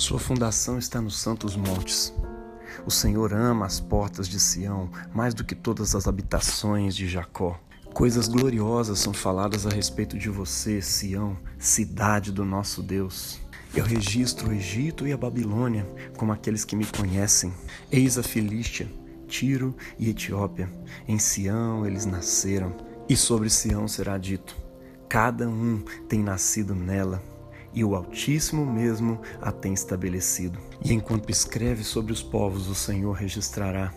Sua fundação está nos santos montes. O Senhor ama as portas de Sião mais do que todas as habitações de Jacó. Coisas gloriosas são faladas a respeito de você, Sião, cidade do nosso Deus. Eu registro o Egito e a Babilônia como aqueles que me conhecem. Eis a Filístia, Tiro e Etiópia. Em Sião eles nasceram, e sobre Sião será dito: Cada um tem nascido nela e o Altíssimo mesmo a tem estabelecido. E enquanto escreve sobre os povos, o Senhor registrará.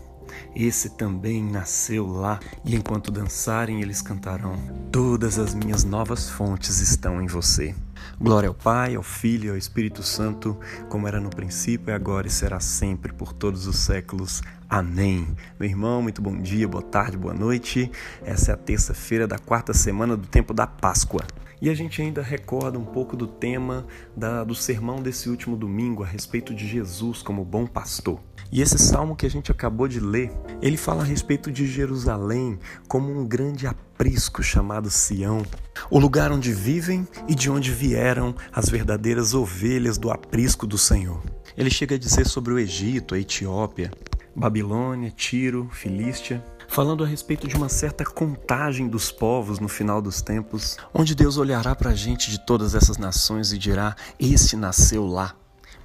Esse também nasceu lá, e enquanto dançarem, eles cantarão: Todas as minhas novas fontes estão em você. Glória ao Pai, ao Filho e ao Espírito Santo, como era no princípio, e agora e será sempre, por todos os séculos. Amém. Meu irmão, muito bom dia, boa tarde, boa noite. Essa é a terça-feira da quarta semana do tempo da Páscoa. E a gente ainda recorda um pouco do tema da, do sermão desse último domingo a respeito de Jesus como bom pastor. E esse salmo que a gente acabou de ler, ele fala a respeito de Jerusalém como um grande aprisco chamado Sião, o lugar onde vivem e de onde vieram as verdadeiras ovelhas do aprisco do Senhor. Ele chega a dizer sobre o Egito, a Etiópia, Babilônia, Tiro, Filístia, falando a respeito de uma certa contagem dos povos no final dos tempos, onde Deus olhará para a gente de todas essas nações e dirá: Este nasceu lá.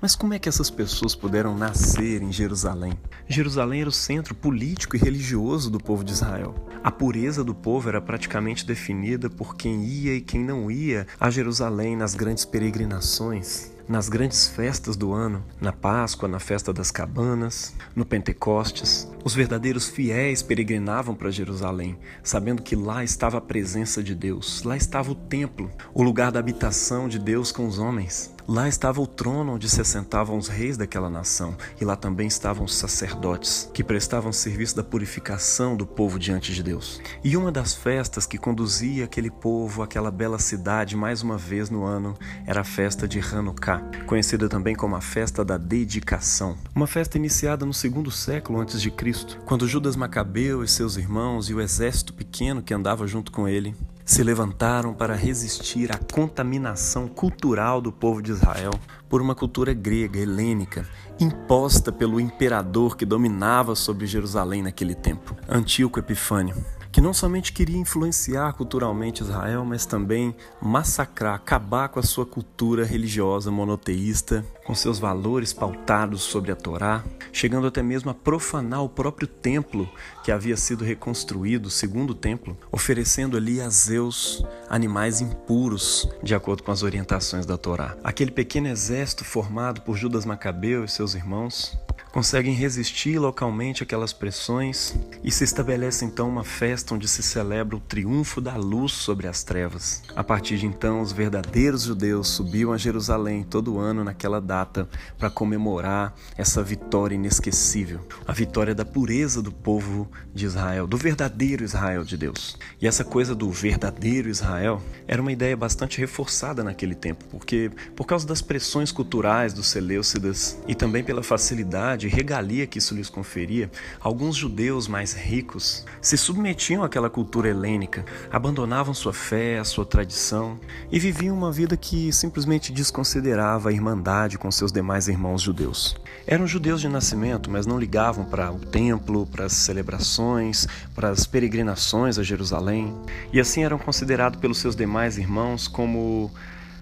Mas como é que essas pessoas puderam nascer em Jerusalém? Jerusalém era o centro político e religioso do povo de Israel. A pureza do povo era praticamente definida por quem ia e quem não ia a Jerusalém nas grandes peregrinações nas grandes festas do ano, na Páscoa, na festa das cabanas, no Pentecostes. Os verdadeiros fiéis peregrinavam para Jerusalém, sabendo que lá estava a presença de Deus, lá estava o templo, o lugar da habitação de Deus com os homens. Lá estava o trono onde se assentavam os reis daquela nação, e lá também estavam os sacerdotes, que prestavam serviço da purificação do povo diante de Deus. E uma das festas que conduzia aquele povo àquela bela cidade mais uma vez no ano era a festa de Hanukkah, conhecida também como a festa da dedicação. Uma festa iniciada no segundo século antes de Cristo, quando Judas Macabeu e seus irmãos e o exército pequeno que andava junto com ele se levantaram para resistir à contaminação cultural do povo de Israel por uma cultura grega, helênica, imposta pelo imperador que dominava sobre Jerusalém naquele tempo, Antíoco Epifânio que não somente queria influenciar culturalmente Israel, mas também massacrar, acabar com a sua cultura religiosa monoteísta, com seus valores pautados sobre a Torá, chegando até mesmo a profanar o próprio templo que havia sido reconstruído, o segundo templo, oferecendo ali a Zeus animais impuros, de acordo com as orientações da Torá. Aquele pequeno exército formado por Judas Macabeu e seus irmãos conseguem resistir localmente àquelas pressões e se estabelece então uma festa onde se celebra o triunfo da luz sobre as trevas. A partir de então, os verdadeiros judeus subiam a Jerusalém todo ano naquela data para comemorar essa vitória inesquecível, a vitória da pureza do povo de Israel, do verdadeiro Israel de Deus. E essa coisa do verdadeiro Israel era uma ideia bastante reforçada naquele tempo, porque por causa das pressões culturais dos Seleucidas e também pela facilidade de regalia que isso lhes conferia, alguns judeus mais ricos se submetiam àquela cultura helênica, abandonavam sua fé, a sua tradição e viviam uma vida que simplesmente desconsiderava a irmandade com seus demais irmãos judeus. Eram judeus de nascimento, mas não ligavam para o templo, para as celebrações, para as peregrinações a Jerusalém, e assim eram considerados pelos seus demais irmãos como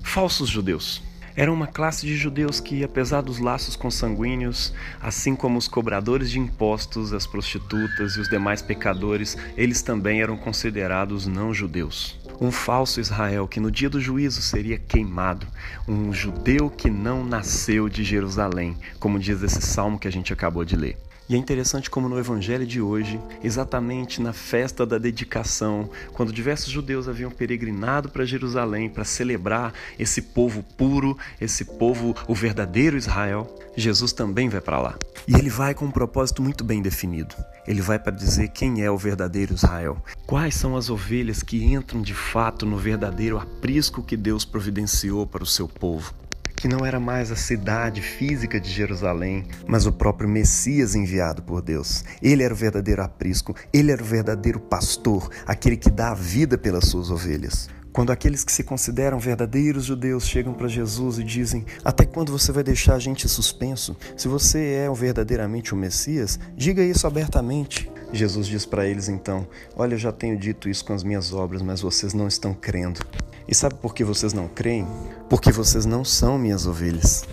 falsos judeus. Era uma classe de judeus que, apesar dos laços consanguíneos, assim como os cobradores de impostos, as prostitutas e os demais pecadores, eles também eram considerados não-judeus. Um falso Israel que no dia do juízo seria queimado, um judeu que não nasceu de Jerusalém, como diz esse salmo que a gente acabou de ler. E é interessante como no evangelho de hoje, exatamente na festa da dedicação, quando diversos judeus haviam peregrinado para Jerusalém para celebrar esse povo puro, esse povo, o verdadeiro Israel, Jesus também vai para lá. E ele vai com um propósito muito bem definido. Ele vai para dizer quem é o verdadeiro Israel, quais são as ovelhas que entram de fato no verdadeiro aprisco que Deus providenciou para o seu povo que não era mais a cidade física de Jerusalém, mas o próprio Messias enviado por Deus. Ele era o verdadeiro aprisco, ele era o verdadeiro pastor, aquele que dá a vida pelas suas ovelhas. Quando aqueles que se consideram verdadeiros judeus chegam para Jesus e dizem: Até quando você vai deixar a gente suspenso? Se você é verdadeiramente o Messias, diga isso abertamente. Jesus diz para eles então: Olha, eu já tenho dito isso com as minhas obras, mas vocês não estão crendo. E sabe por que vocês não creem? Porque vocês não são minhas ovelhas.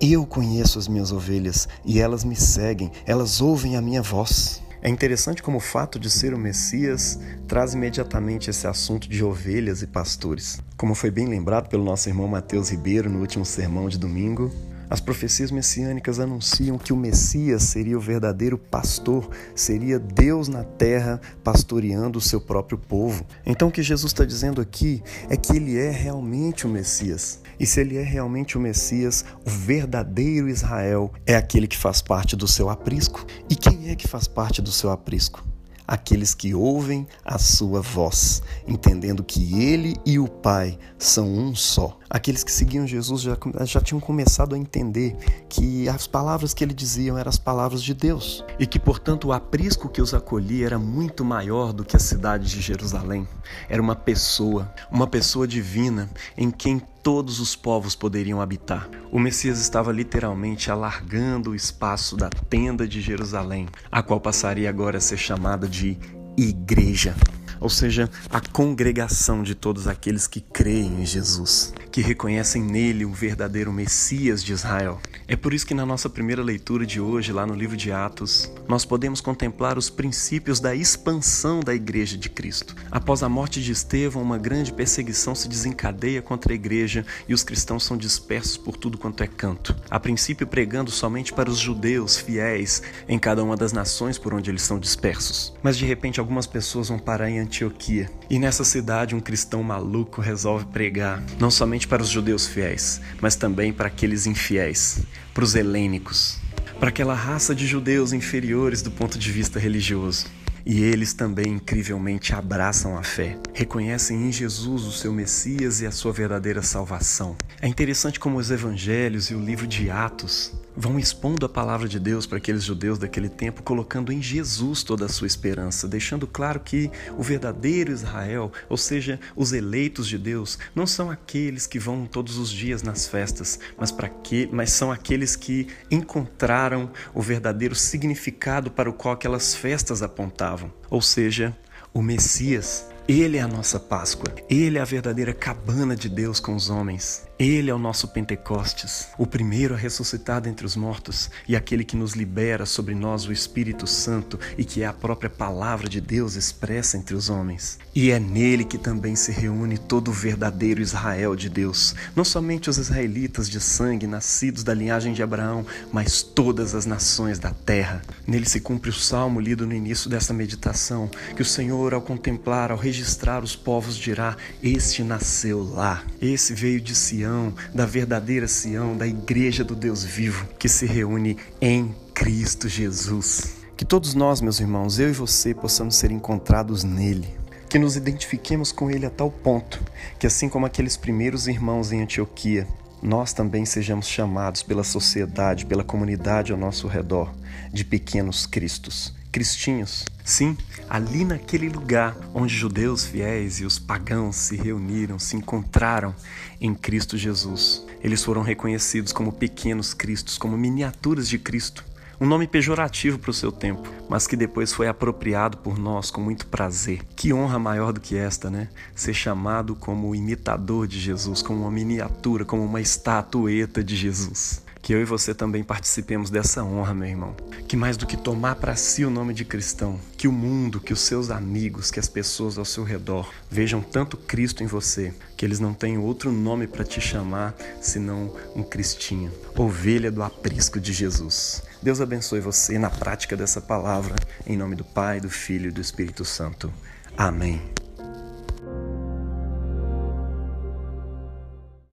Eu conheço as minhas ovelhas e elas me seguem, elas ouvem a minha voz. É interessante como o fato de ser o Messias traz imediatamente esse assunto de ovelhas e pastores. Como foi bem lembrado pelo nosso irmão Mateus Ribeiro no último sermão de domingo, as profecias messiânicas anunciam que o Messias seria o verdadeiro pastor, seria Deus na terra pastoreando o seu próprio povo. Então o que Jesus está dizendo aqui é que ele é realmente o Messias. E se ele é realmente o Messias, o verdadeiro Israel é aquele que faz parte do seu aprisco. E quem é que faz parte do seu aprisco? Aqueles que ouvem a sua voz, entendendo que ele e o Pai são um só. Aqueles que seguiam Jesus já, já tinham começado a entender que as palavras que ele dizia eram as palavras de Deus e que, portanto, o aprisco que os acolhia era muito maior do que a cidade de Jerusalém. Era uma pessoa, uma pessoa divina em quem todos os povos poderiam habitar. O Messias estava literalmente alargando o espaço da tenda de Jerusalém, a qual passaria agora a ser chamada de igreja ou seja, a congregação de todos aqueles que creem em Jesus, que reconhecem nele o verdadeiro Messias de Israel. É por isso que na nossa primeira leitura de hoje, lá no livro de Atos, nós podemos contemplar os princípios da expansão da igreja de Cristo. Após a morte de Estevão, uma grande perseguição se desencadeia contra a igreja e os cristãos são dispersos por tudo quanto é canto. A princípio pregando somente para os judeus fiéis em cada uma das nações por onde eles são dispersos. Mas de repente algumas pessoas vão parar em Antioquia. E nessa cidade, um cristão maluco resolve pregar, não somente para os judeus fiéis, mas também para aqueles infiéis, para os helênicos, para aquela raça de judeus inferiores do ponto de vista religioso. E eles também incrivelmente abraçam a fé, reconhecem em Jesus o seu Messias e a sua verdadeira salvação. É interessante como os evangelhos e o livro de Atos vão expondo a palavra de Deus para aqueles judeus daquele tempo, colocando em Jesus toda a sua esperança, deixando claro que o verdadeiro Israel, ou seja, os eleitos de Deus, não são aqueles que vão todos os dias nas festas, mas para que, mas são aqueles que encontraram o verdadeiro significado para o qual aquelas festas apontavam, ou seja, o Messias. Ele é a nossa Páscoa. Ele é a verdadeira cabana de Deus com os homens. Ele é o nosso Pentecostes, o primeiro a ressuscitar dentre os mortos e aquele que nos libera sobre nós o Espírito Santo e que é a própria palavra de Deus expressa entre os homens. E é nele que também se reúne todo o verdadeiro Israel de Deus, não somente os israelitas de sangue nascidos da linhagem de Abraão, mas todas as nações da terra. Nele se cumpre o salmo lido no início dessa meditação, que o Senhor, ao contemplar, ao registrar os povos, dirá: Este nasceu lá, esse veio de Sião Sião, da verdadeira Sião, da igreja do Deus vivo, que se reúne em Cristo Jesus. Que todos nós, meus irmãos, eu e você, possamos ser encontrados nele. Que nos identifiquemos com ele a tal ponto que, assim como aqueles primeiros irmãos em Antioquia, nós também sejamos chamados pela sociedade, pela comunidade ao nosso redor, de pequenos cristos cristinhos. Sim, ali naquele lugar onde judeus fiéis e os pagãos se reuniram, se encontraram em Cristo Jesus. Eles foram reconhecidos como pequenos cristos, como miniaturas de Cristo. Um nome pejorativo para o seu tempo, mas que depois foi apropriado por nós com muito prazer. Que honra maior do que esta, né? Ser chamado como imitador de Jesus, como uma miniatura, como uma estatueta de Jesus. Que eu e você também participemos dessa honra, meu irmão. Que mais do que tomar para si o nome de cristão, que o mundo, que os seus amigos, que as pessoas ao seu redor vejam tanto Cristo em você, que eles não tenham outro nome para te chamar senão um cristinho, ovelha do aprisco de Jesus. Deus abençoe você na prática dessa palavra, em nome do Pai, do Filho e do Espírito Santo. Amém.